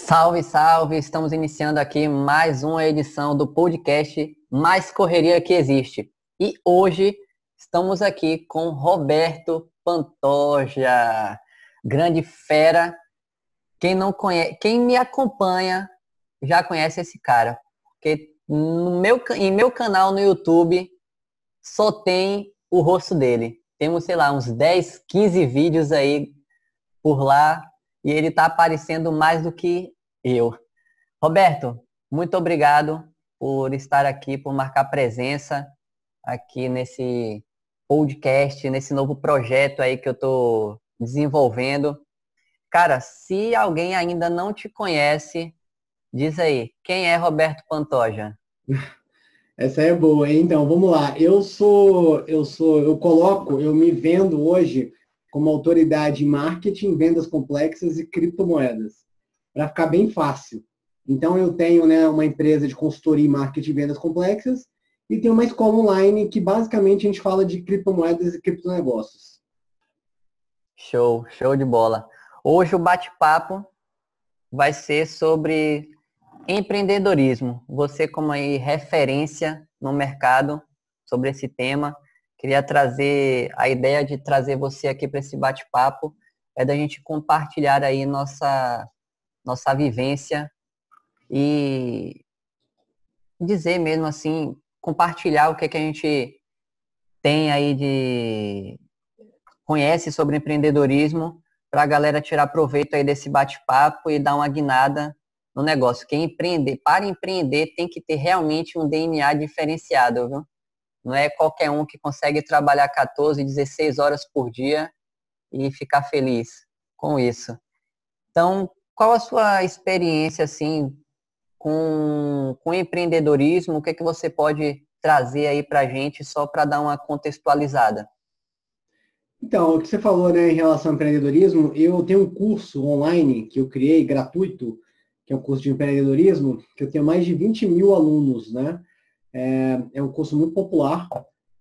Salve, salve! Estamos iniciando aqui mais uma edição do podcast Mais Correria que Existe. E hoje estamos aqui com Roberto Pantoja, grande fera. Quem não conhece, quem me acompanha já conhece esse cara, porque no meu, em meu canal no YouTube só tem o rosto dele. Temos, sei lá, uns 10, 15 vídeos aí por lá e ele está aparecendo mais do que eu. Roberto, muito obrigado por estar aqui, por marcar presença aqui nesse podcast, nesse novo projeto aí que eu estou desenvolvendo. Cara, se alguém ainda não te conhece, diz aí, quem é Roberto Pantoja? Essa é boa, hein? Então, vamos lá. Eu sou, eu sou, eu coloco, eu me vendo hoje como autoridade em marketing, vendas complexas e criptomoedas, para ficar bem fácil. Então, eu tenho né, uma empresa de consultoria em marketing e vendas complexas e tenho uma escola online que basicamente a gente fala de criptomoedas e criptonegócios. Show, show de bola. Hoje o bate-papo vai ser sobre empreendedorismo. Você como aí referência no mercado sobre esse tema. Queria trazer a ideia de trazer você aqui para esse bate-papo é da gente compartilhar aí nossa nossa vivência e dizer mesmo assim, compartilhar o que, é que a gente tem aí de conhece sobre empreendedorismo para a galera tirar proveito aí desse bate-papo e dar uma guinada no negócio. Quem empreender, para empreender, tem que ter realmente um DNA diferenciado, viu? Não é qualquer um que consegue trabalhar 14, 16 horas por dia e ficar feliz com isso. Então, qual a sua experiência assim com, com empreendedorismo? O que é que você pode trazer aí para a gente só para dar uma contextualizada? Então, o que você falou né, em relação ao empreendedorismo, eu tenho um curso online que eu criei, gratuito, que é um curso de empreendedorismo, que eu tenho mais de 20 mil alunos, né? É, é um curso muito popular,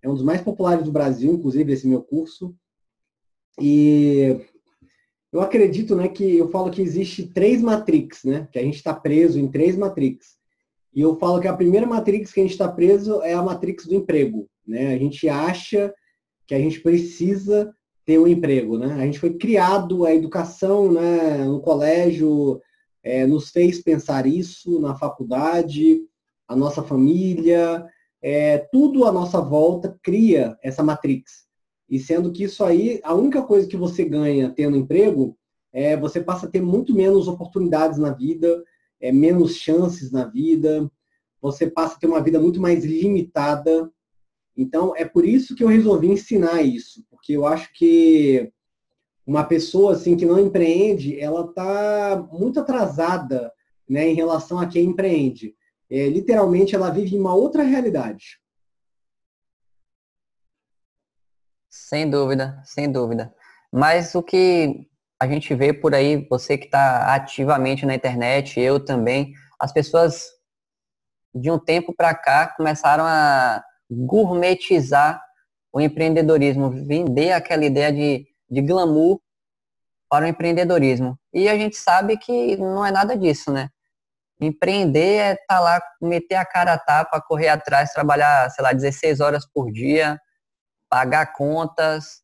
é um dos mais populares do Brasil, inclusive, esse meu curso. E eu acredito, né, que eu falo que existe três matrix, né? Que a gente está preso em três matrix. E eu falo que a primeira matrix que a gente está preso é a matrix do emprego, né? A gente acha que a gente precisa ter um emprego, né? A gente foi criado, a educação, né, no colégio, é, nos fez pensar isso, na faculdade, a nossa família, é, tudo à nossa volta cria essa matrix. E sendo que isso aí, a única coisa que você ganha tendo emprego, é você passa a ter muito menos oportunidades na vida, é, menos chances na vida, você passa a ter uma vida muito mais limitada, então, é por isso que eu resolvi ensinar isso, porque eu acho que uma pessoa assim que não empreende, ela está muito atrasada né, em relação a quem empreende. É, literalmente, ela vive em uma outra realidade. Sem dúvida, sem dúvida. Mas o que a gente vê por aí, você que está ativamente na internet, eu também, as pessoas de um tempo para cá começaram a gourmetizar o empreendedorismo, vender aquela ideia de, de glamour para o empreendedorismo. E a gente sabe que não é nada disso, né? Empreender é estar tá lá, meter a cara a tapa, correr atrás, trabalhar, sei lá, 16 horas por dia, pagar contas,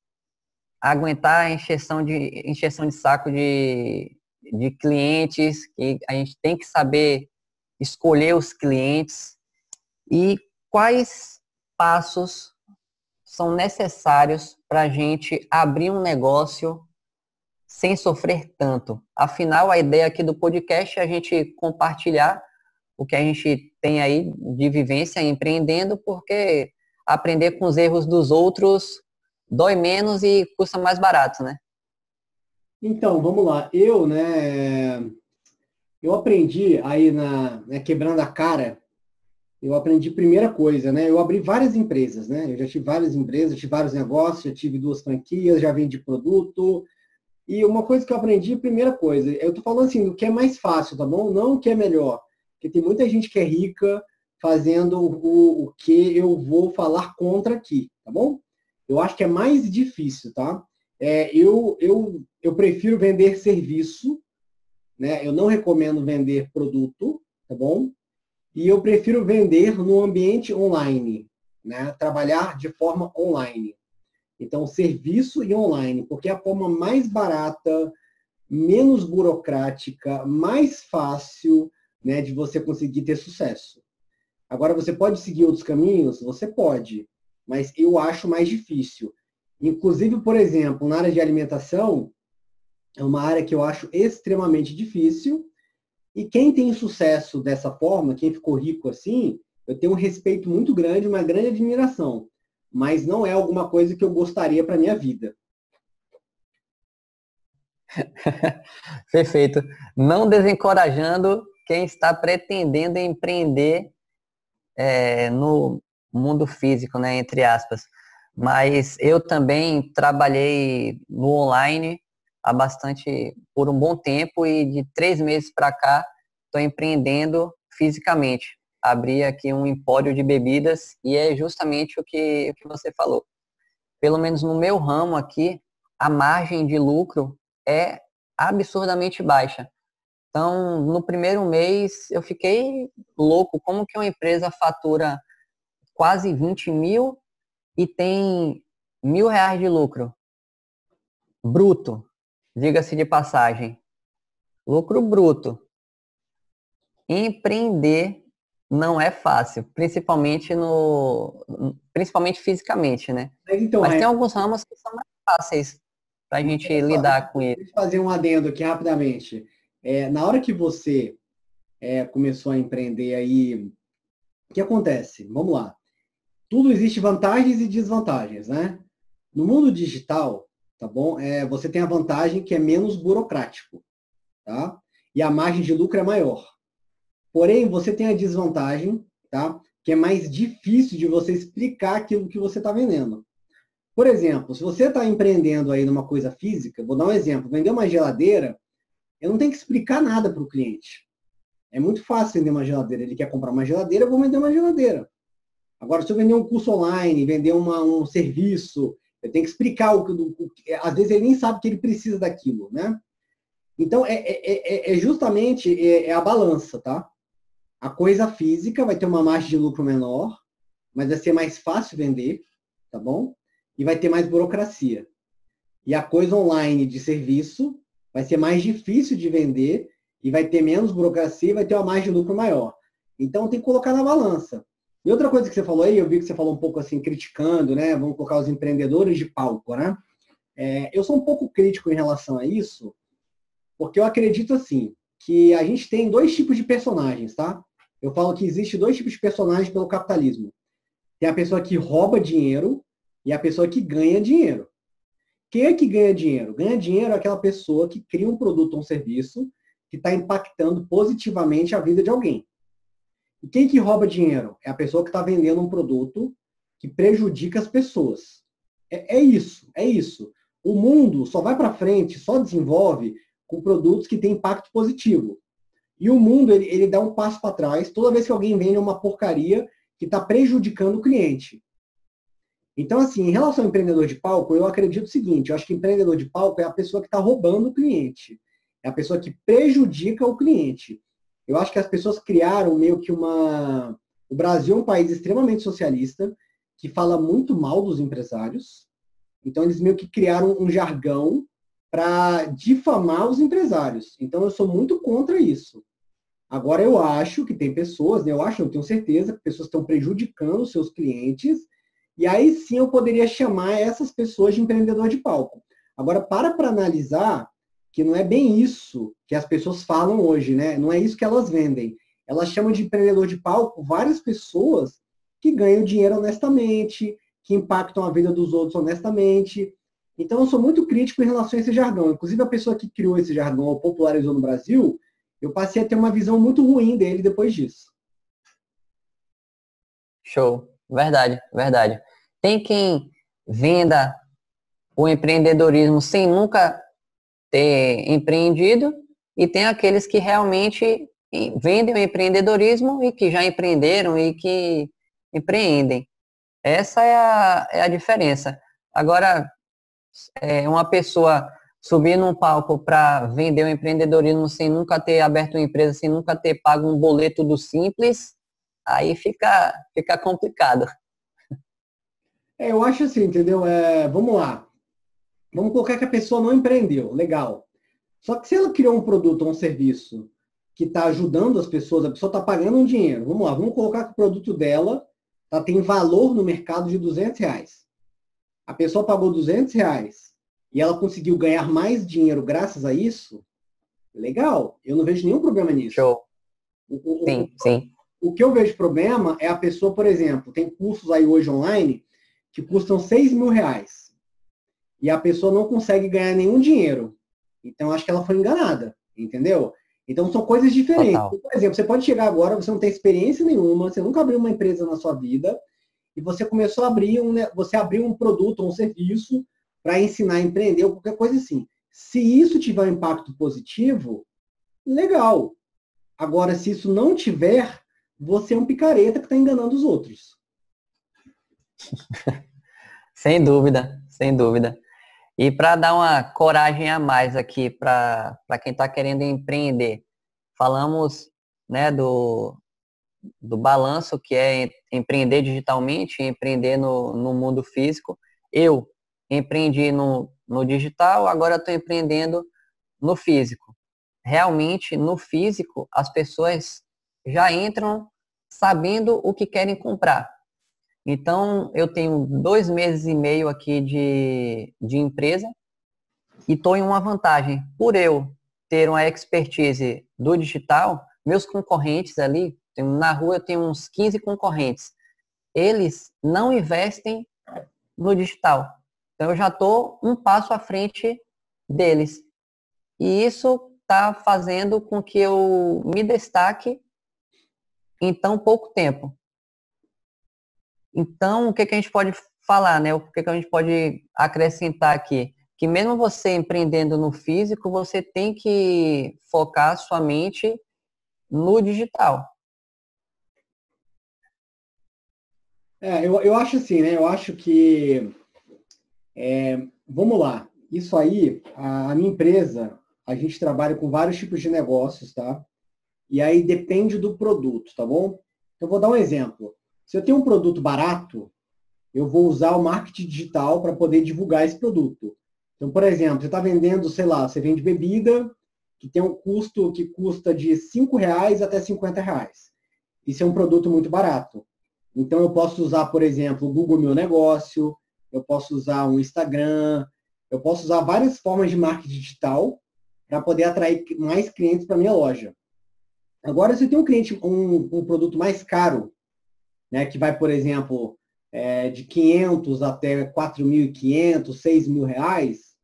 aguentar a encheção de, encheção de saco de, de clientes, que a gente tem que saber escolher os clientes e quais passos são necessários para a gente abrir um negócio sem sofrer tanto. Afinal, a ideia aqui do podcast é a gente compartilhar o que a gente tem aí de vivência empreendendo, porque aprender com os erros dos outros dói menos e custa mais barato, né? Então, vamos lá. Eu, né, eu aprendi aí na né, quebrando a cara eu aprendi primeira coisa, né? Eu abri várias empresas, né? Eu já tive várias empresas, tive vários negócios, já tive duas franquias, já vendi produto. E uma coisa que eu aprendi, primeira coisa, eu tô falando assim, do que é mais fácil, tá bom? Não o que é melhor. Porque tem muita gente que é rica fazendo o, o que eu vou falar contra aqui, tá bom? Eu acho que é mais difícil, tá? É, eu, eu, eu prefiro vender serviço né? Eu não recomendo vender produto, tá bom? E eu prefiro vender no ambiente online, né? Trabalhar de forma online. Então, serviço e online, porque é a forma mais barata, menos burocrática, mais fácil, né, de você conseguir ter sucesso. Agora, você pode seguir outros caminhos? Você pode, mas eu acho mais difícil. Inclusive, por exemplo, na área de alimentação, é uma área que eu acho extremamente difícil. E quem tem sucesso dessa forma, quem ficou rico assim, eu tenho um respeito muito grande, uma grande admiração. Mas não é alguma coisa que eu gostaria para minha vida. Perfeito. Não desencorajando quem está pretendendo empreender é, no mundo físico, né, entre aspas. Mas eu também trabalhei no online há bastante, por um bom tempo e de três meses para cá estou empreendendo fisicamente. Abri aqui um empório de bebidas e é justamente o que, o que você falou. Pelo menos no meu ramo aqui, a margem de lucro é absurdamente baixa. Então, no primeiro mês, eu fiquei louco. Como que uma empresa fatura quase 20 mil e tem mil reais de lucro? Bruto, diga-se de passagem. Lucro bruto. Empreender não é fácil, principalmente no, principalmente fisicamente, né? Mas, então, Mas é... tem alguns ramos que são mais fáceis para a gente lidar com isso. Fazer um adendo aqui rapidamente. É, na hora que você é, começou a empreender aí, o que acontece? Vamos lá. Tudo existe vantagens e desvantagens, né? No mundo digital, tá bom? É, você tem a vantagem que é menos burocrático, tá? E a margem de lucro é maior. Porém, você tem a desvantagem, tá? Que é mais difícil de você explicar aquilo que você está vendendo. Por exemplo, se você está empreendendo aí numa coisa física, vou dar um exemplo, vender uma geladeira, eu não tenho que explicar nada para o cliente. É muito fácil vender uma geladeira. Ele quer comprar uma geladeira, eu vou vender uma geladeira. Agora, se eu vender um curso online, vender uma, um serviço, eu tenho que explicar o que. Às vezes ele nem sabe que ele precisa daquilo, né? Então, é, é, é, é justamente é, é a balança, tá? A coisa física vai ter uma margem de lucro menor, mas vai ser mais fácil vender, tá bom? e vai ter mais burocracia. E a coisa online de serviço vai ser mais difícil de vender e vai ter menos burocracia e vai ter uma margem de lucro maior. Então tem que colocar na balança. E outra coisa que você falou aí, eu vi que você falou um pouco assim, criticando, né? Vamos colocar os empreendedores de palco, né? É, eu sou um pouco crítico em relação a isso, porque eu acredito assim, que a gente tem dois tipos de personagens, tá? Eu falo que existe dois tipos de personagens pelo capitalismo. Tem a pessoa que rouba dinheiro e a pessoa que ganha dinheiro. Quem é que ganha dinheiro? Ganha dinheiro é aquela pessoa que cria um produto ou um serviço que está impactando positivamente a vida de alguém. E quem que rouba dinheiro? É a pessoa que está vendendo um produto que prejudica as pessoas. É, é isso, é isso. O mundo só vai para frente, só desenvolve com produtos que têm impacto positivo. E o mundo, ele, ele dá um passo para trás toda vez que alguém vende uma porcaria que está prejudicando o cliente. Então, assim, em relação ao empreendedor de palco, eu acredito o seguinte, eu acho que empreendedor de palco é a pessoa que está roubando o cliente. É a pessoa que prejudica o cliente. Eu acho que as pessoas criaram meio que uma... O Brasil é um país extremamente socialista, que fala muito mal dos empresários. Então, eles meio que criaram um jargão para difamar os empresários. Então, eu sou muito contra isso. Agora, eu acho que tem pessoas, né, eu acho, eu tenho certeza, que pessoas estão prejudicando seus clientes e aí sim eu poderia chamar essas pessoas de empreendedor de palco. Agora, para para analisar que não é bem isso que as pessoas falam hoje, né? Não é isso que elas vendem. Elas chamam de empreendedor de palco várias pessoas que ganham dinheiro honestamente, que impactam a vida dos outros honestamente. Então, eu sou muito crítico em relação a esse jargão. Inclusive, a pessoa que criou esse jargão ou popularizou no Brasil, eu passei a ter uma visão muito ruim dele depois disso. Show. Verdade, verdade. Tem quem venda o empreendedorismo sem nunca ter empreendido e tem aqueles que realmente vendem o empreendedorismo e que já empreenderam e que empreendem. Essa é a, é a diferença. Agora, é uma pessoa subir num palco para vender o empreendedorismo sem nunca ter aberto uma empresa, sem nunca ter pago um boleto do simples, aí fica, fica complicado. É, eu acho assim, entendeu? É, vamos lá. Vamos colocar que a pessoa não empreendeu, legal. Só que se ela criou um produto ou um serviço que está ajudando as pessoas, a pessoa está pagando um dinheiro. Vamos lá, vamos colocar que o produto dela tá, tem valor no mercado de 200 reais. A pessoa pagou 200 reais e ela conseguiu ganhar mais dinheiro graças a isso, legal. Eu não vejo nenhum problema nisso. Show. O, o, sim, sim. O que eu vejo problema é a pessoa, por exemplo, tem cursos aí hoje online que custam 6 mil reais. E a pessoa não consegue ganhar nenhum dinheiro. Então, acho que ela foi enganada, entendeu? Então, são coisas diferentes. Total. Por exemplo, você pode chegar agora, você não tem experiência nenhuma, você nunca abriu uma empresa na sua vida, e você começou a abrir um, você abriu um produto ou um serviço para ensinar a empreender ou qualquer coisa assim. Se isso tiver um impacto positivo, legal. Agora, se isso não tiver, você é um picareta que está enganando os outros. sem dúvida, sem dúvida. E para dar uma coragem a mais aqui para quem está querendo empreender, falamos né, do, do balanço que é empreender digitalmente empreender no, no mundo físico. Eu empreendi no, no digital, agora estou empreendendo no físico. Realmente, no físico, as pessoas já entram sabendo o que querem comprar. Então, eu tenho dois meses e meio aqui de, de empresa e estou em uma vantagem. Por eu ter uma expertise do digital, meus concorrentes ali, na rua eu tenho uns 15 concorrentes, eles não investem no digital. Então, eu já estou um passo à frente deles. E isso está fazendo com que eu me destaque em tão pouco tempo. Então, o que, que a gente pode falar, né? O que, que a gente pode acrescentar aqui? Que mesmo você empreendendo no físico, você tem que focar sua mente no digital. É, eu, eu acho assim, né? Eu acho que. É, vamos lá. Isso aí, a, a minha empresa, a gente trabalha com vários tipos de negócios, tá? E aí depende do produto, tá bom? Eu vou dar um exemplo. Se eu tenho um produto barato, eu vou usar o marketing digital para poder divulgar esse produto. Então, por exemplo, você está vendendo, sei lá, você vende bebida que tem um custo que custa de R$ reais até R$ reais. Isso é um produto muito barato. Então, eu posso usar, por exemplo, o Google Meu Negócio, eu posso usar um Instagram, eu posso usar várias formas de marketing digital para poder atrair mais clientes para minha loja. Agora, se eu tenho um cliente, um, um produto mais caro, né, que vai, por exemplo, é, de 500 até 4.500, 6.000 reais,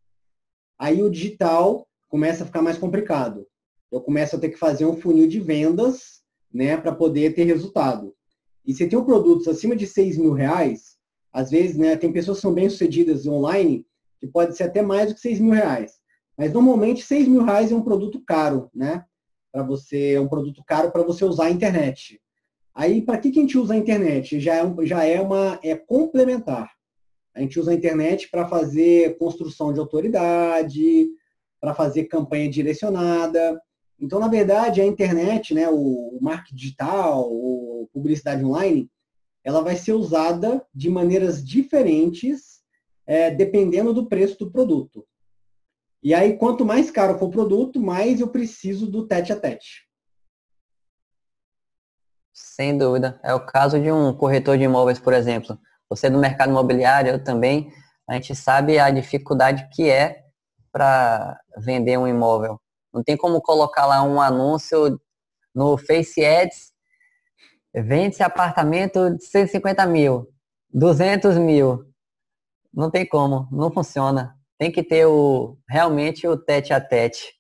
aí o digital começa a ficar mais complicado. Eu começo a ter que fazer um funil de vendas né, para poder ter resultado. E se tem um produtos acima de 6 mil reais, às vezes né, tem pessoas que são bem sucedidas online que pode ser até mais do que 6 mil reais. Mas normalmente 6 mil reais é um produto caro, né? Para você, é um produto caro para você usar a internet. Aí, para que, que a gente usa a internet? Já é, já é uma é complementar. A gente usa a internet para fazer construção de autoridade, para fazer campanha direcionada. Então, na verdade, a internet, né, o marketing digital, o publicidade online, ela vai ser usada de maneiras diferentes, é, dependendo do preço do produto. E aí, quanto mais caro for o produto, mais eu preciso do tete a tete. Sem dúvida. É o caso de um corretor de imóveis, por exemplo. Você do mercado imobiliário, eu também, a gente sabe a dificuldade que é para vender um imóvel. Não tem como colocar lá um anúncio no Face Ads, vende-se apartamento de 150 mil, 200 mil. Não tem como, não funciona. Tem que ter o realmente o tete a tete.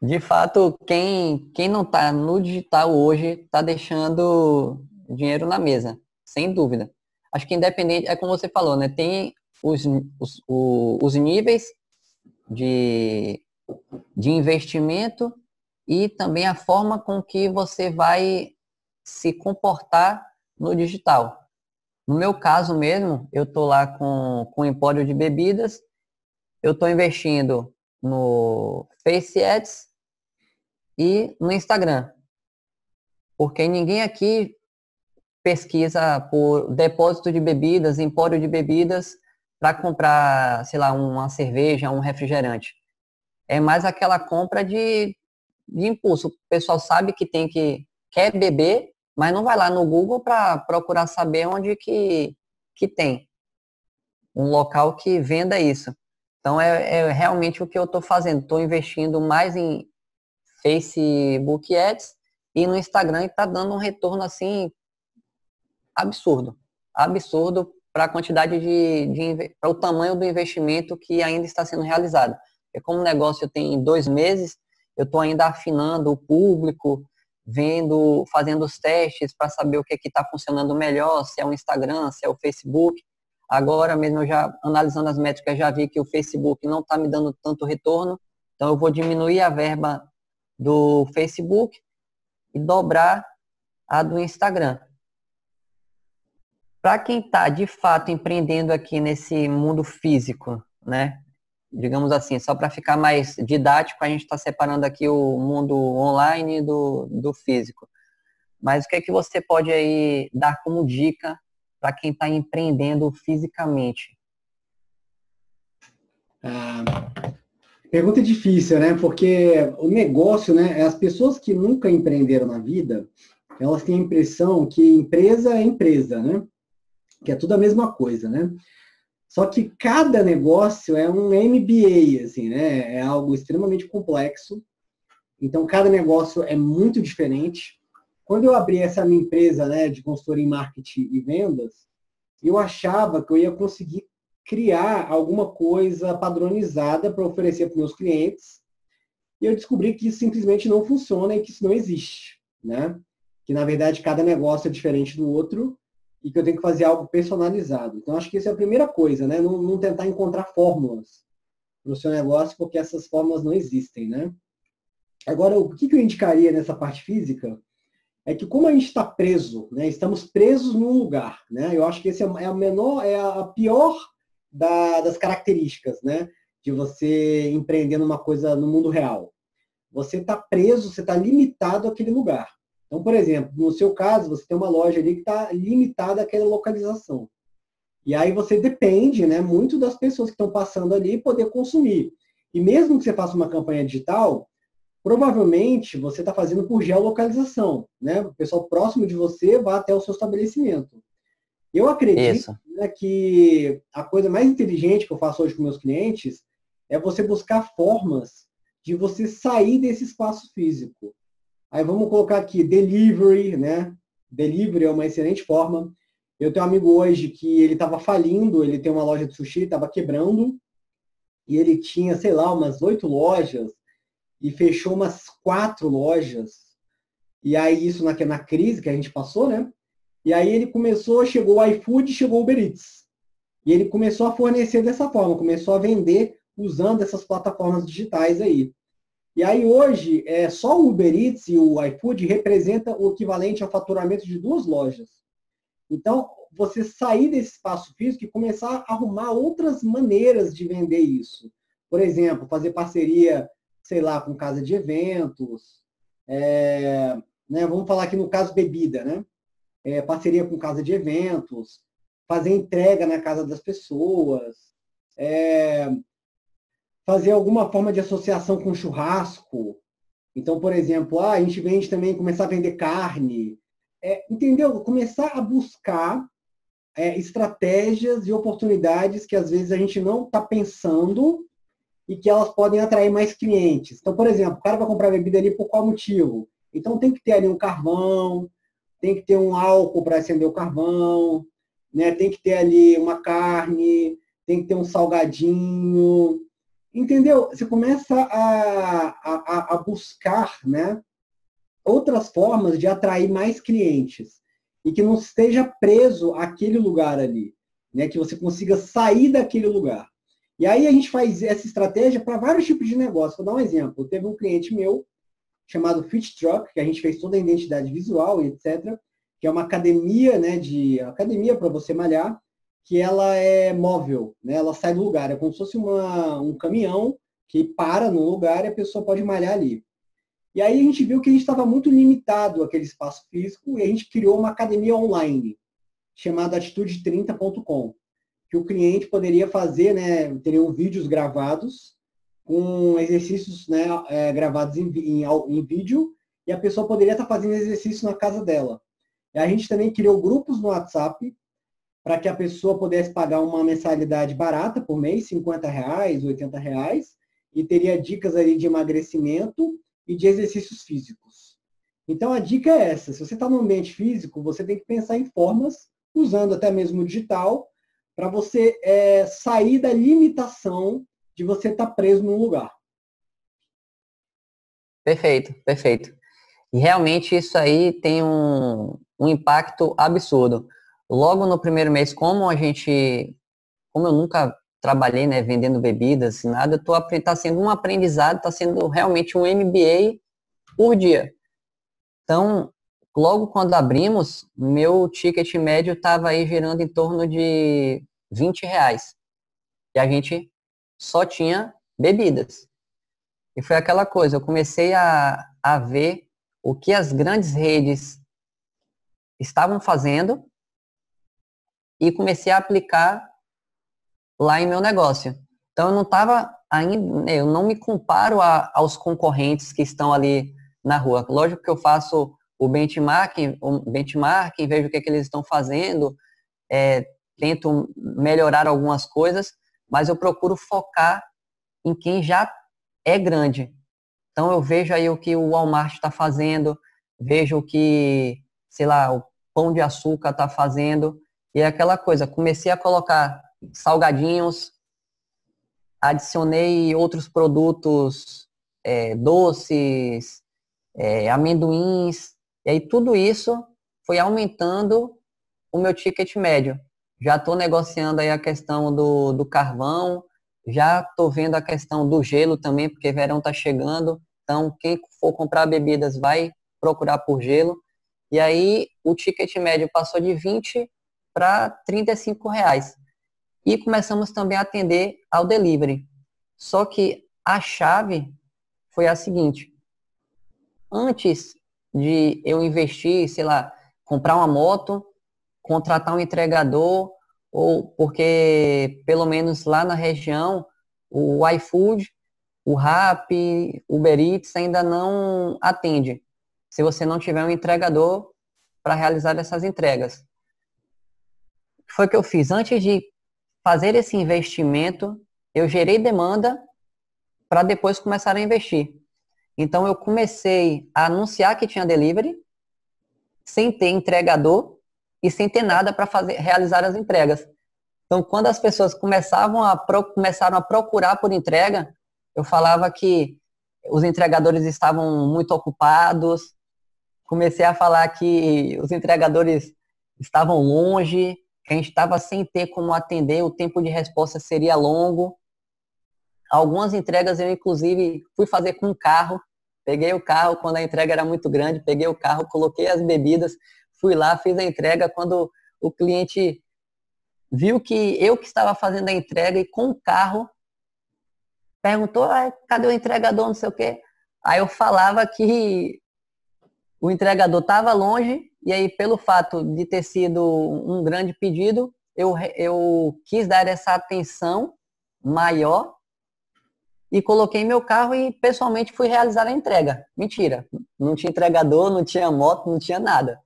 De fato, quem, quem não está no digital hoje está deixando dinheiro na mesa, sem dúvida. Acho que independente, é como você falou, né? Tem os, os, os níveis de, de investimento e também a forma com que você vai se comportar no digital. No meu caso mesmo, eu estou lá com, com empório de bebidas, eu estou investindo no Face Ads e no Instagram. Porque ninguém aqui pesquisa por depósito de bebidas, empório de bebidas, para comprar, sei lá, uma cerveja, um refrigerante. É mais aquela compra de, de impulso. O pessoal sabe que tem que quer beber, mas não vai lá no Google para procurar saber onde que, que tem um local que venda isso. Então é, é realmente o que eu estou fazendo. Estou investindo mais em Facebook Ads e no Instagram está dando um retorno assim absurdo, absurdo para a quantidade de, de para o tamanho do investimento que ainda está sendo realizado. É como o negócio tem dois meses, eu estou ainda afinando o público, vendo, fazendo os testes para saber o que está funcionando melhor, se é o Instagram, se é o Facebook. Agora mesmo eu já analisando as métricas já vi que o Facebook não está me dando tanto retorno, então eu vou diminuir a verba do Facebook e dobrar a do Instagram. Para quem está de fato empreendendo aqui nesse mundo físico, né? Digamos assim, só para ficar mais didático, a gente está separando aqui o mundo online do, do físico. Mas o que é que você pode aí dar como dica para quem está empreendendo fisicamente? Ah, pergunta difícil, né? Porque o negócio, né? As pessoas que nunca empreenderam na vida, elas têm a impressão que empresa é empresa, né? que é tudo a mesma coisa, né? Só que cada negócio é um MBA, assim, né? É algo extremamente complexo. Então, cada negócio é muito diferente. Quando eu abri essa minha empresa né, de consultoria em marketing e vendas, eu achava que eu ia conseguir criar alguma coisa padronizada para oferecer para meus clientes. E eu descobri que isso simplesmente não funciona e que isso não existe, né? Que, na verdade, cada negócio é diferente do outro e que eu tenho que fazer algo personalizado. Então, acho que isso é a primeira coisa, né? Não, não tentar encontrar fórmulas para o seu negócio, porque essas fórmulas não existem, né? Agora, o que, que eu indicaria nessa parte física é que como a gente está preso, né? Estamos presos num lugar, né? Eu acho que esse é, é a menor, é a pior da, das características, né? De você empreender numa coisa no mundo real. Você está preso, você está limitado àquele lugar. Então, por exemplo, no seu caso, você tem uma loja ali que está limitada àquela localização. E aí você depende né, muito das pessoas que estão passando ali poder consumir. E mesmo que você faça uma campanha digital, provavelmente você está fazendo por geolocalização. Né? O pessoal próximo de você vai até o seu estabelecimento. Eu acredito né, que a coisa mais inteligente que eu faço hoje com meus clientes é você buscar formas de você sair desse espaço físico. Aí vamos colocar aqui delivery, né? Delivery é uma excelente forma. Eu tenho um amigo hoje que ele estava falindo, ele tem uma loja de sushi, estava quebrando, e ele tinha, sei lá, umas oito lojas, e fechou umas quatro lojas. E aí, isso na, na crise que a gente passou, né? E aí ele começou, chegou o iFood, chegou o Uber Eats. E ele começou a fornecer dessa forma, começou a vender usando essas plataformas digitais aí. E aí hoje, é, só o Uber Eats e o iFood representa o equivalente ao faturamento de duas lojas. Então, você sair desse espaço físico e começar a arrumar outras maneiras de vender isso. Por exemplo, fazer parceria, sei lá, com casa de eventos. É, né, vamos falar aqui no caso bebida, né? É, parceria com casa de eventos, fazer entrega na casa das pessoas, é, fazer alguma forma de associação com churrasco. Então, por exemplo, ah, a gente vende também, começar a vender carne. É, entendeu? Começar a buscar é, estratégias e oportunidades que às vezes a gente não está pensando e que elas podem atrair mais clientes. Então, por exemplo, o cara vai comprar bebida ali por qual motivo? Então tem que ter ali um carvão, tem que ter um álcool para acender o carvão, né? tem que ter ali uma carne, tem que ter um salgadinho, Entendeu? Você começa a, a, a buscar né, outras formas de atrair mais clientes e que não esteja preso àquele lugar ali, né? que você consiga sair daquele lugar. E aí a gente faz essa estratégia para vários tipos de negócio. Vou dar um exemplo. Teve um cliente meu chamado Fit Truck, que a gente fez toda a identidade visual e etc., que é uma academia, né, de academia para você malhar, que ela é móvel, né? Ela sai do lugar, é como se fosse uma, um caminhão que para no lugar e a pessoa pode malhar ali. E aí a gente viu que a gente estava muito limitado aquele espaço físico e a gente criou uma academia online chamada atitude30.com, que o cliente poderia fazer, né, teriam vídeos gravados com exercícios né, é, gravados em, em, em, vídeo e a pessoa poderia estar fazendo exercício na casa dela. E a gente também criou grupos no WhatsApp para que a pessoa pudesse pagar uma mensalidade barata por mês, 50 reais, 80 reais, e teria dicas ali de emagrecimento e de exercícios físicos. Então a dica é essa: se você está no ambiente físico, você tem que pensar em formas, usando até mesmo o digital, para você é, sair da limitação de você estar tá preso num lugar. Perfeito, perfeito. E realmente isso aí tem um, um impacto absurdo. Logo no primeiro mês, como a gente, como eu nunca trabalhei, né, vendendo bebidas, nada, tô tá sendo um aprendizado, está sendo realmente um MBA por dia. Então, logo quando abrimos, meu ticket médio estava aí girando em torno de 20 reais. E a gente só tinha bebidas. E foi aquela coisa, eu comecei a, a ver o que as grandes redes estavam fazendo e comecei a aplicar lá em meu negócio. Então eu não estava ainda, eu não me comparo a, aos concorrentes que estão ali na rua. Lógico que eu faço o benchmarking, o vejo o que, é que eles estão fazendo, é, tento melhorar algumas coisas, mas eu procuro focar em quem já é grande. Então eu vejo aí o que o Walmart está fazendo, vejo o que, sei lá, o Pão de Açúcar está fazendo, e é aquela coisa, comecei a colocar salgadinhos, adicionei outros produtos, é, doces, é, amendoins, e aí tudo isso foi aumentando o meu ticket médio. Já estou negociando aí a questão do, do carvão, já estou vendo a questão do gelo também, porque verão está chegando. Então, quem for comprar bebidas vai procurar por gelo. E aí, o ticket médio passou de 20 para 35 reais. E começamos também a atender ao delivery. Só que a chave foi a seguinte: antes de eu investir, sei lá, comprar uma moto, contratar um entregador, ou porque pelo menos lá na região o iFood, o Rap, o Uber Eats ainda não atende. Se você não tiver um entregador para realizar essas entregas foi o que eu fiz? Antes de fazer esse investimento, eu gerei demanda para depois começar a investir. Então eu comecei a anunciar que tinha delivery, sem ter entregador e sem ter nada para fazer realizar as entregas. Então quando as pessoas começavam a começaram a procurar por entrega, eu falava que os entregadores estavam muito ocupados. Comecei a falar que os entregadores estavam longe, que a gente estava sem ter como atender, o tempo de resposta seria longo. Algumas entregas eu, inclusive, fui fazer com o carro. Peguei o carro quando a entrega era muito grande, peguei o carro, coloquei as bebidas, fui lá, fiz a entrega. Quando o cliente viu que eu que estava fazendo a entrega e com o carro, perguntou, ah, cadê o entregador, não sei o quê. Aí eu falava que o entregador estava longe e aí, pelo fato de ter sido um grande pedido, eu, eu quis dar essa atenção maior e coloquei meu carro e pessoalmente fui realizar a entrega. Mentira, não tinha entregador, não tinha moto, não tinha nada.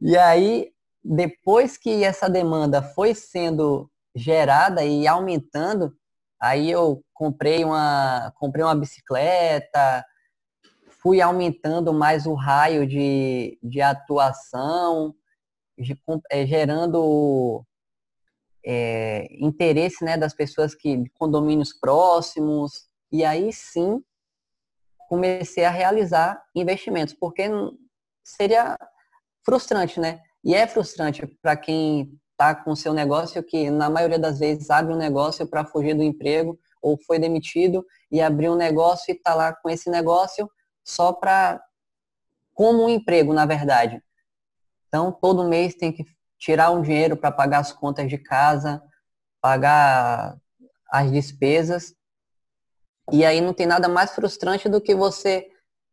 E aí, depois que essa demanda foi sendo gerada e aumentando, aí eu comprei uma, comprei uma bicicleta, fui aumentando mais o raio de, de atuação, de, é, gerando é, interesse né, das pessoas que condomínios próximos, e aí sim comecei a realizar investimentos, porque seria frustrante, né? E é frustrante para quem está com seu negócio, que na maioria das vezes abre um negócio para fugir do emprego, ou foi demitido e abriu um negócio e está lá com esse negócio só para como um emprego, na verdade. Então, todo mês tem que tirar um dinheiro para pagar as contas de casa, pagar as despesas. E aí não tem nada mais frustrante do que você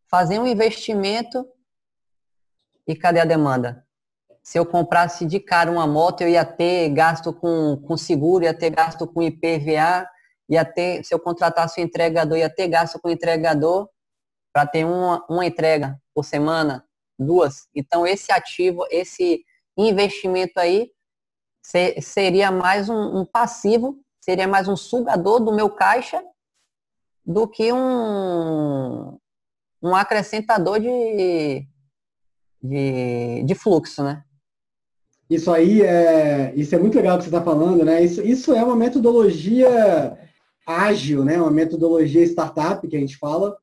fazer um investimento e cadê a demanda? Se eu comprasse de cara uma moto, eu ia ter gasto com, com seguro, ia ter gasto com IPVA, ia ter, se eu contratasse um entregador, ia ter gasto com entregador para ter uma, uma entrega por semana, duas. Então, esse ativo, esse investimento aí ser, seria mais um, um, passivo, seria mais um sugador do meu caixa do que um, um acrescentador de, de, de fluxo, né? Isso aí é, isso é muito legal que você está falando, né? Isso, isso é uma metodologia ágil, né? Uma metodologia startup que a gente fala.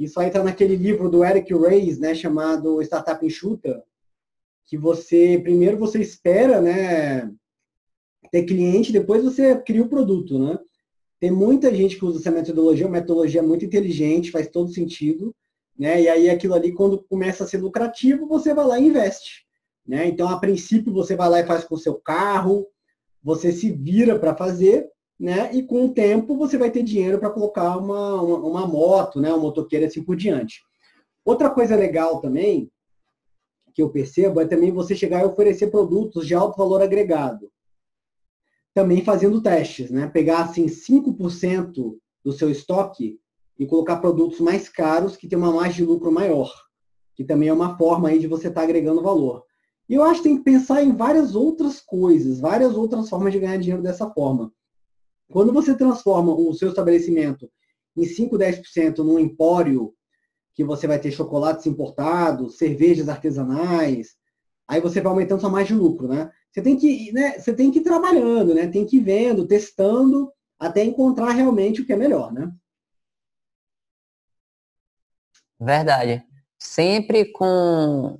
Isso aí está naquele livro do Eric Reis, né? Chamado Startup Enxuta, que você primeiro você espera, né? Ter cliente, depois você cria o produto, né? Tem muita gente que usa essa metodologia, uma metodologia muito inteligente, faz todo sentido, né? E aí aquilo ali, quando começa a ser lucrativo, você vai lá e investe. Né? Então, a princípio, você vai lá e faz com o seu carro, você se vira para fazer, né? E com o tempo você vai ter dinheiro para colocar uma, uma, uma, moto, né? Um motoqueiro assim por diante. Outra coisa legal também, que eu percebo, é também você chegar e oferecer produtos de alto valor agregado. Também fazendo testes, né? Pegar assim 5% do seu estoque e colocar produtos mais caros que tem uma margem de lucro maior. Que também é uma forma aí de você estar tá agregando valor. E eu acho que tem que pensar em várias outras coisas, várias outras formas de ganhar dinheiro dessa forma. Quando você transforma o seu estabelecimento em 5, 10% num empório, que você vai ter chocolates importados, cervejas artesanais, aí você vai aumentando sua margem de lucro, né? Você tem que, né, você tem que ir trabalhando, né? Tem que ir vendo, testando, até encontrar realmente o que é melhor, né? Verdade. Sempre com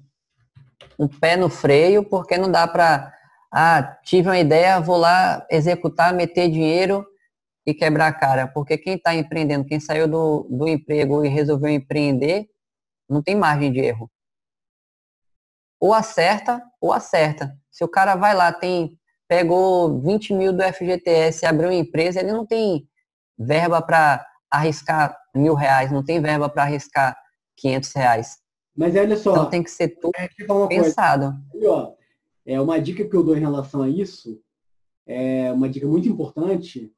um pé no freio, porque não dá para, ah, tive uma ideia, vou lá executar, meter dinheiro e quebrar a cara. Porque quem está empreendendo, quem saiu do, do emprego e resolveu empreender, não tem margem de erro. Ou acerta, ou acerta. Se o cara vai lá, tem pegou 20 mil do FGTS, abriu uma empresa, ele não tem verba para arriscar mil reais, não tem verba para arriscar 500 reais. Mas olha só. Então tem que ser tudo é, pensado. Ó, é uma dica que eu dou em relação a isso, é uma dica muito importante,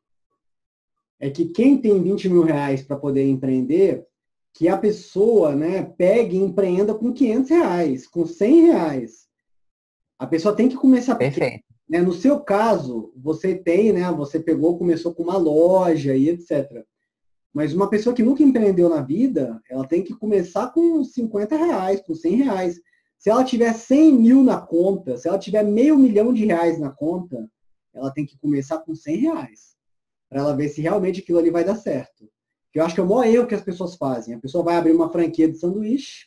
é que quem tem 20 mil reais para poder empreender, que a pessoa né, pegue e empreenda com 500 reais, com 100 reais. A pessoa tem que começar Perfeito. Né? No seu caso, você tem, né? Você pegou, começou com uma loja e etc. Mas uma pessoa que nunca empreendeu na vida, ela tem que começar com 50 reais, com 100 reais. Se ela tiver 100 mil na conta, se ela tiver meio milhão de reais na conta, ela tem que começar com 100 reais. Para ela ver se realmente aquilo ali vai dar certo. Eu acho que é o maior erro que as pessoas fazem. A pessoa vai abrir uma franquia de sanduíche,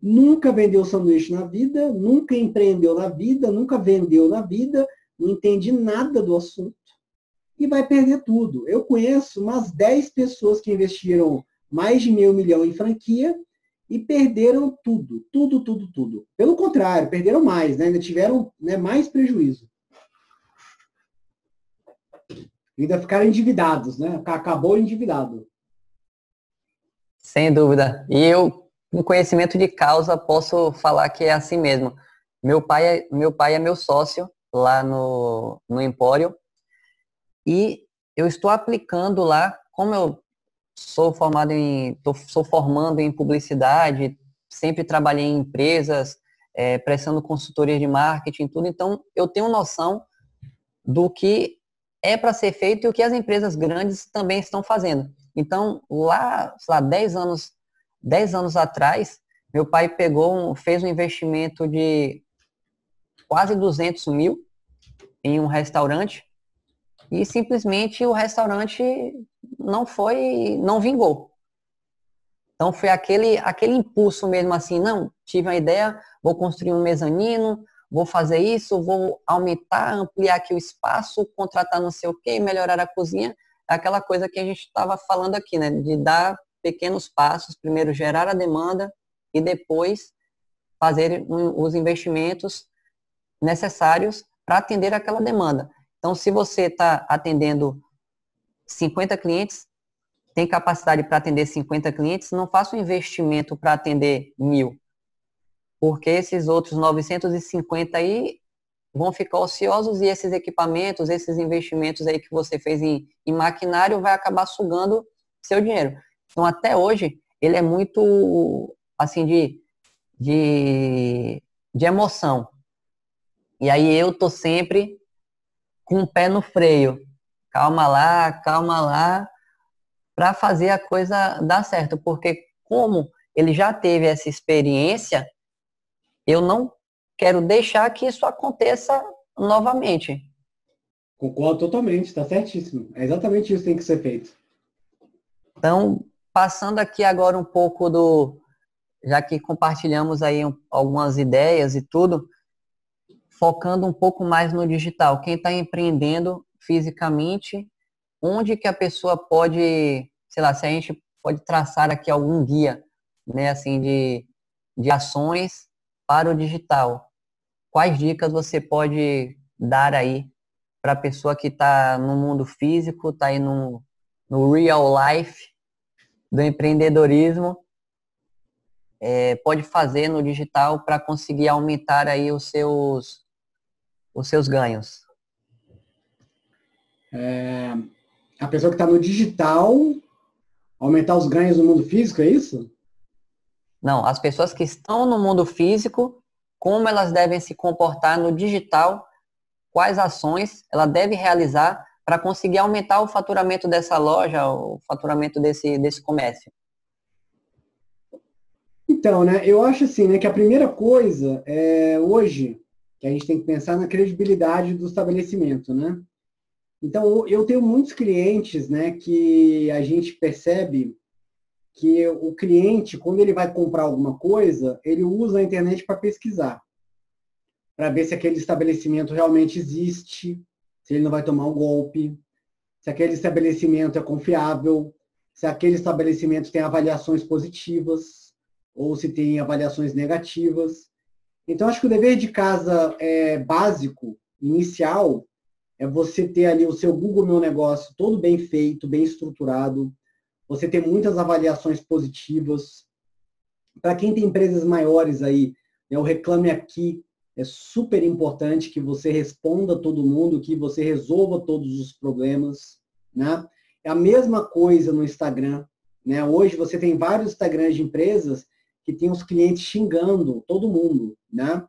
nunca vendeu sanduíche na vida, nunca empreendeu na vida, nunca vendeu na vida, não entende nada do assunto e vai perder tudo. Eu conheço umas 10 pessoas que investiram mais de meio milhão em franquia e perderam tudo, tudo, tudo, tudo. Pelo contrário, perderam mais, né? ainda tiveram né, mais prejuízo. Ainda ficaram endividados, né? Acabou endividado. Sem dúvida. E eu, com conhecimento de causa, posso falar que é assim mesmo. Meu pai é, meu, pai é meu sócio lá no, no Empório e eu estou aplicando lá, como eu sou formado em, tô, sou formando em publicidade, sempre trabalhei em empresas, é, prestando consultoria de marketing, tudo, então eu tenho noção do que é para ser feito e o que as empresas grandes também estão fazendo. Então, lá, sei lá, 10 anos, 10 anos atrás, meu pai pegou, um, fez um investimento de quase 200 mil em um restaurante e simplesmente o restaurante não foi, não vingou. Então foi aquele, aquele impulso mesmo assim, não, tive uma ideia, vou construir um mezanino, vou fazer isso, vou aumentar, ampliar aqui o espaço, contratar não sei o quê, melhorar a cozinha. É aquela coisa que a gente estava falando aqui, né? De dar pequenos passos, primeiro gerar a demanda e depois fazer os investimentos necessários para atender aquela demanda. Então, se você está atendendo 50 clientes, tem capacidade para atender 50 clientes, não faça um investimento para atender mil. Porque esses outros 950 aí vão ficar ociosos e esses equipamentos, esses investimentos aí que você fez em, em maquinário vai acabar sugando seu dinheiro. Então, até hoje, ele é muito, assim, de, de, de emoção. E aí eu tô sempre com o pé no freio. Calma lá, calma lá, para fazer a coisa dar certo. Porque como ele já teve essa experiência, eu não quero deixar que isso aconteça novamente. Concordo totalmente, está certíssimo. É exatamente isso que tem que ser feito. Então, passando aqui agora um pouco do, já que compartilhamos aí algumas ideias e tudo, focando um pouco mais no digital. Quem está empreendendo fisicamente, onde que a pessoa pode, sei lá, se a gente pode traçar aqui algum guia, né, assim, de, de ações para o digital. Quais dicas você pode dar aí para a pessoa que está no mundo físico, está aí no, no real life do empreendedorismo, é, pode fazer no digital para conseguir aumentar aí os seus, os seus ganhos? É, a pessoa que está no digital aumentar os ganhos no mundo físico, é isso? Não, as pessoas que estão no mundo físico, como elas devem se comportar no digital, quais ações ela deve realizar para conseguir aumentar o faturamento dessa loja, o faturamento desse, desse comércio? Então, né, eu acho assim, né, que a primeira coisa é hoje que a gente tem que pensar na credibilidade do estabelecimento, né? Então, eu tenho muitos clientes, né, que a gente percebe que o cliente, quando ele vai comprar alguma coisa, ele usa a internet para pesquisar, para ver se aquele estabelecimento realmente existe, se ele não vai tomar um golpe, se aquele estabelecimento é confiável, se aquele estabelecimento tem avaliações positivas ou se tem avaliações negativas. Então, acho que o dever de casa é básico, inicial, é você ter ali o seu Google Meu Negócio todo bem feito, bem estruturado, você ter muitas avaliações positivas. Para quem tem empresas maiores aí, né, o Reclame Aqui é super importante que você responda todo mundo, que você resolva todos os problemas. Né? É a mesma coisa no Instagram. Né? Hoje você tem vários Instagrams de empresas que tem os clientes xingando todo mundo. Né?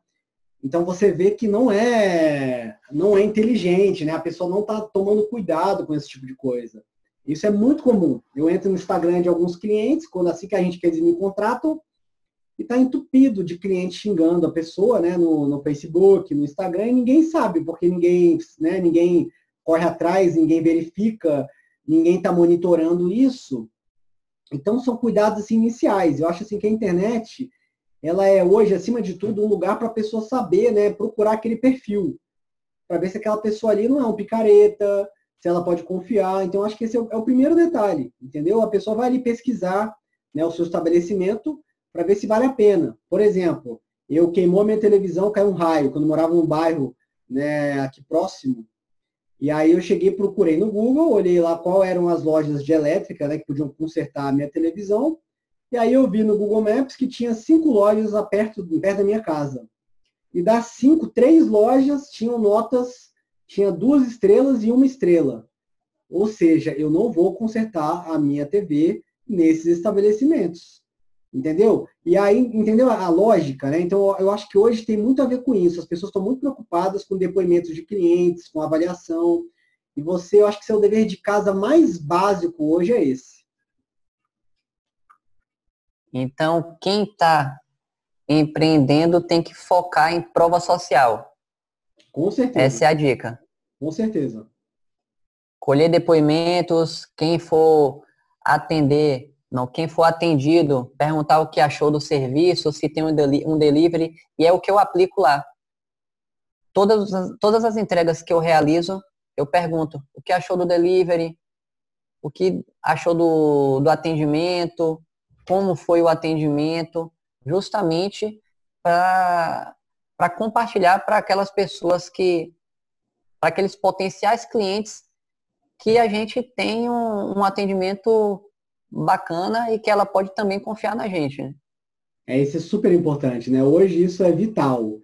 Então você vê que não é não é inteligente, né? A pessoa não está tomando cuidado com esse tipo de coisa. Isso é muito comum. Eu entro no Instagram de alguns clientes, quando assim que a gente quer eles me contratam, e está entupido de clientes xingando a pessoa, né, no, no Facebook, no Instagram, e ninguém sabe, porque ninguém, né, ninguém corre atrás, ninguém verifica, ninguém está monitorando isso. Então são cuidados assim, iniciais. Eu acho assim que a internet, ela é hoje, acima de tudo, um lugar para a pessoa saber, né, procurar aquele perfil, para ver se aquela pessoa ali não é um picareta, se ela pode confiar. Então, acho que esse é o, é primeiro detalhe, entendeu? A pessoa vai ali pesquisar né, o seu estabelecimento para ver se vale a pena. Por exemplo, eu queimou minha televisão, caiu um raio, quando morava num bairro né, aqui próximo. E aí eu cheguei, procurei no Google, olhei lá qual eram as lojas de elétrica né, que podiam consertar a minha televisão. E aí eu vi no Google Maps que tinha cinco lojas perto, perto da minha casa. E das cinco, três lojas tinham notas tinha duas estrelas e uma estrela. Ou seja, eu não vou consertar a minha TV nesses estabelecimentos. Entendeu? E aí, entendeu a lógica, né? Então, eu acho que hoje tem muito a ver com isso. As pessoas estão muito preocupadas com depoimentos de clientes, com avaliação. E você, eu acho que seu dever de casa mais básico hoje é esse. Então, quem está empreendendo tem que focar em prova social. Com certeza. Essa é a dica. Com certeza. Colher depoimentos, quem for atender, não, quem for atendido, perguntar o que achou do serviço, se tem um, deli um delivery, e é o que eu aplico lá. Todas, todas as entregas que eu realizo, eu pergunto o que achou do delivery, o que achou do, do atendimento, como foi o atendimento, justamente para compartilhar para aquelas pessoas que, para aqueles potenciais clientes que a gente tem um, um, atendimento bacana e que ela pode também confiar na gente. Né? É, isso é super importante, né? Hoje isso é vital.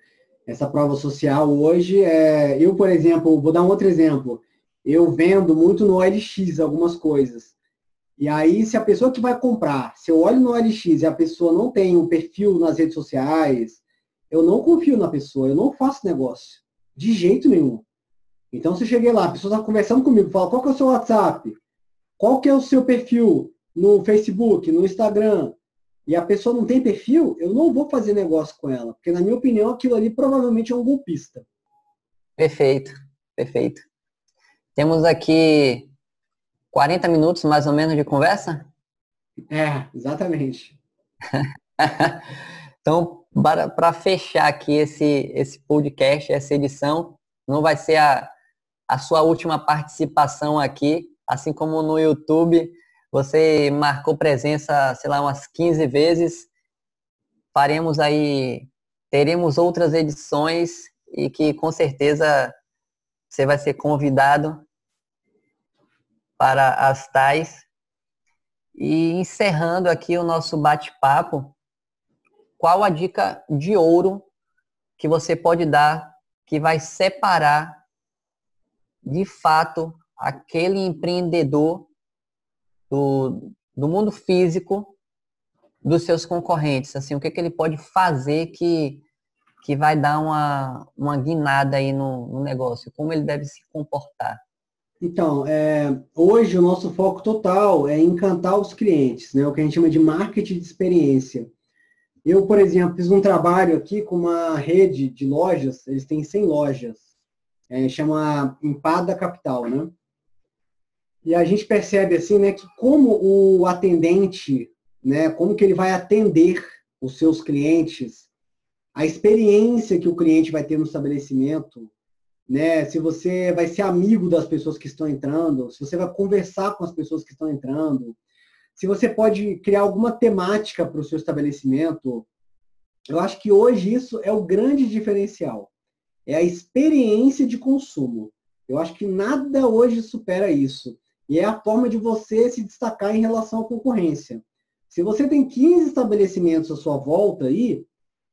Essa prova social hoje é. Eu, por exemplo, vou dar um outro exemplo. Eu vendo muito no OLX algumas coisas. E aí, se a pessoa que vai comprar, se eu olho no OLX e a pessoa não tem um perfil nas redes sociais, eu não confio na pessoa, eu não faço negócio. De jeito nenhum. Então, se eu cheguei lá, a pessoa está conversando comigo, fala, qual que é o seu WhatsApp? Qual que é o seu perfil no Facebook, no Instagram? E a pessoa não tem perfil, eu não vou fazer negócio com ela. Porque, na minha opinião, aquilo ali provavelmente é um golpista. Perfeito, perfeito. Temos aqui 40 minutos mais ou menos de conversa? É, exatamente. então, para fechar aqui esse, esse podcast, essa edição, não vai ser a, a sua última participação aqui, assim como no YouTube, você marcou presença, sei lá, umas 15 vezes. Faremos aí, teremos outras edições e que com certeza você vai ser convidado para as tais. E encerrando aqui o nosso bate-papo, qual a dica de ouro que você pode dar que vai separar de fato aquele empreendedor do, do mundo físico dos seus concorrentes? Assim, o que, que ele pode fazer que, que vai dar uma, uma guinada aí no, no negócio? Como ele deve se comportar? Então, é, hoje o nosso foco total é encantar os clientes, né? o que a gente chama de marketing de experiência. Eu, por exemplo, fiz um trabalho aqui com uma rede de lojas, eles têm 100 lojas, é, chama Empada Capital, né? E a gente percebe assim, né, que como o atendente, né, como que ele vai atender os seus clientes, a experiência que o cliente vai ter no estabelecimento, né? Se você vai ser amigo das pessoas que estão entrando, se você vai conversar com as pessoas que estão entrando, se você pode criar alguma temática para o seu estabelecimento. Eu acho que hoje isso é o grande diferencial. É a experiência de consumo. Eu acho que nada hoje supera isso. E é a forma de você se destacar em relação à concorrência. Se você tem 15 estabelecimentos à sua volta aí,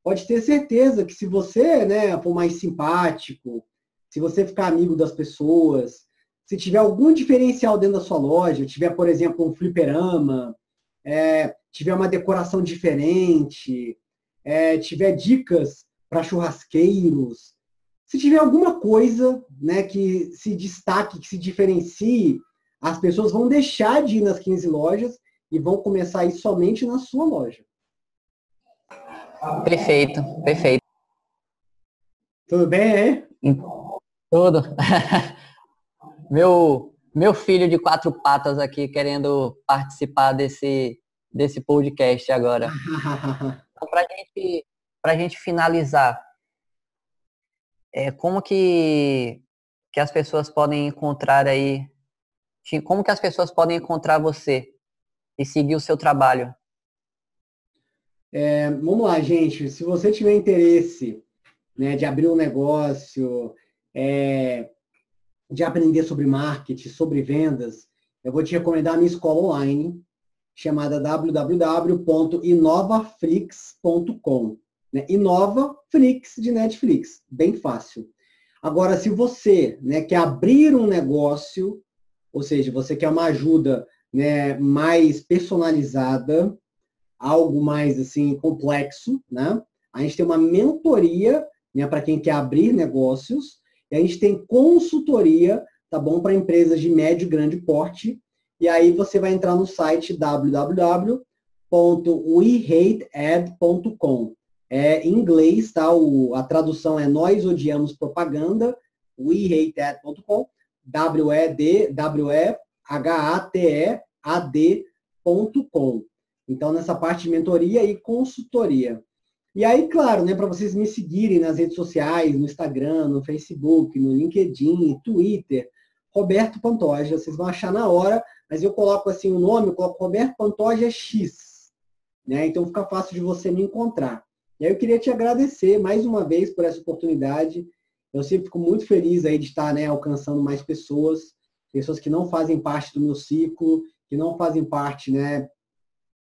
pode ter certeza que se você né, for mais simpático, se você ficar amigo das pessoas, se tiver algum diferencial dentro da sua loja, tiver, por exemplo, um fliperama, é, tiver uma decoração diferente, é, tiver dicas para churrasqueiros, se tiver alguma coisa né, que se destaque, que se diferencie, as pessoas vão deixar de ir nas 15 lojas e vão começar a ir somente na sua loja. Perfeito, perfeito. Tudo bem, é? Tudo. meu, meu filho de quatro patas aqui querendo participar desse, desse podcast agora. então, para gente, a gente finalizar, é, como que, que as pessoas podem encontrar aí, como que as pessoas podem encontrar você e seguir o seu trabalho? É, vamos lá, gente. Se você tiver interesse né, de abrir um negócio, é, de aprender sobre marketing, sobre vendas, eu vou te recomendar a minha escola online, chamada www.inovaflix.com. Né? Inova Flix de Netflix, bem fácil. Agora, se você né, quer abrir um negócio, ou seja, você quer uma ajuda né, mais personalizada, algo mais assim complexo, né? A gente tem uma mentoria né, para quem quer abrir negócios e a gente tem consultoria, tá bom, para empresas de médio e grande porte. E aí você vai entrar no site www.wehatead.com. É em inglês, tá? O, a tradução é Nós Odiamos Propaganda, wehatead.com, W-E-D, W-E-H-A-T-E-A-D.com. Então, nessa parte de mentoria e consultoria. E aí, claro, né, para vocês me seguirem nas redes sociais, no Instagram, no Facebook, no LinkedIn, Twitter, Roberto Pantoja, vocês vão achar na hora, mas eu coloco assim o nome, eu coloco Roberto Pantoja X, né? Então fica fácil de você me encontrar. E aí eu queria te agradecer mais uma vez por essa oportunidade. Eu sempre fico muito feliz aí de estar né, alcançando mais pessoas, pessoas que não fazem parte do meu ciclo, que não fazem parte né,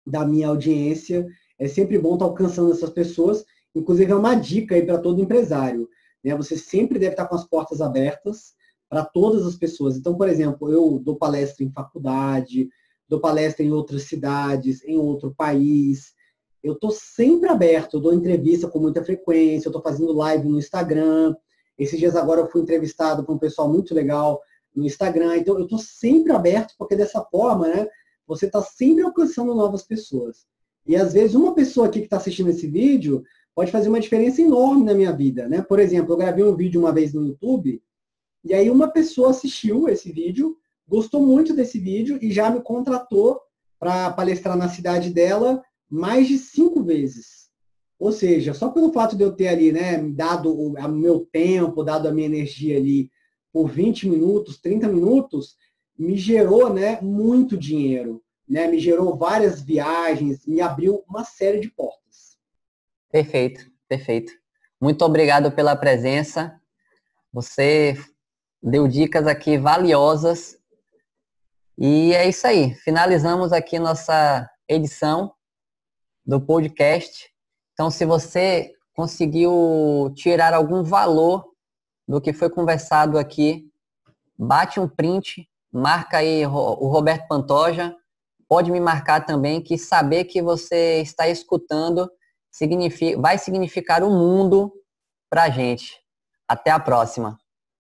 da minha audiência. É sempre bom estar alcançando essas pessoas. Inclusive, é uma dica aí para todo empresário. Né? Você sempre deve estar com as portas abertas para todas as pessoas. Então, por exemplo, eu dou palestra em faculdade, dou palestra em outras cidades, em outro país. Eu estou sempre aberto, eu dou entrevista com muita frequência, eu estou fazendo live no Instagram. Esses dias agora eu fui entrevistado por um pessoal muito legal no Instagram. Então, eu estou sempre aberto, porque dessa forma, né, você está sempre alcançando novas pessoas. E às vezes uma pessoa aqui que está assistindo esse vídeo pode fazer uma diferença enorme na minha vida, né? Por exemplo, eu gravei um vídeo uma vez no YouTube, e aí uma pessoa assistiu esse vídeo, gostou muito desse vídeo e já me contratou para palestrar na cidade dela mais de cinco vezes. Ou seja, só pelo fato de eu ter ali, né, dado o meu tempo, dado a minha energia ali por 20 minutos, 30 minutos, me gerou, né, muito dinheiro, né? Me gerou várias viagens, me abriu uma série de portas. Perfeito, perfeito. Muito obrigado pela presença. Você deu dicas aqui valiosas. E é isso aí. Finalizamos aqui nossa edição do podcast. Então, se você conseguiu tirar algum valor do que foi conversado aqui, bate um print, marca aí o Roberto Pantoja, pode me marcar também que saber que você está escutando significa, vai significar o um mundo para a gente. Até a próxima.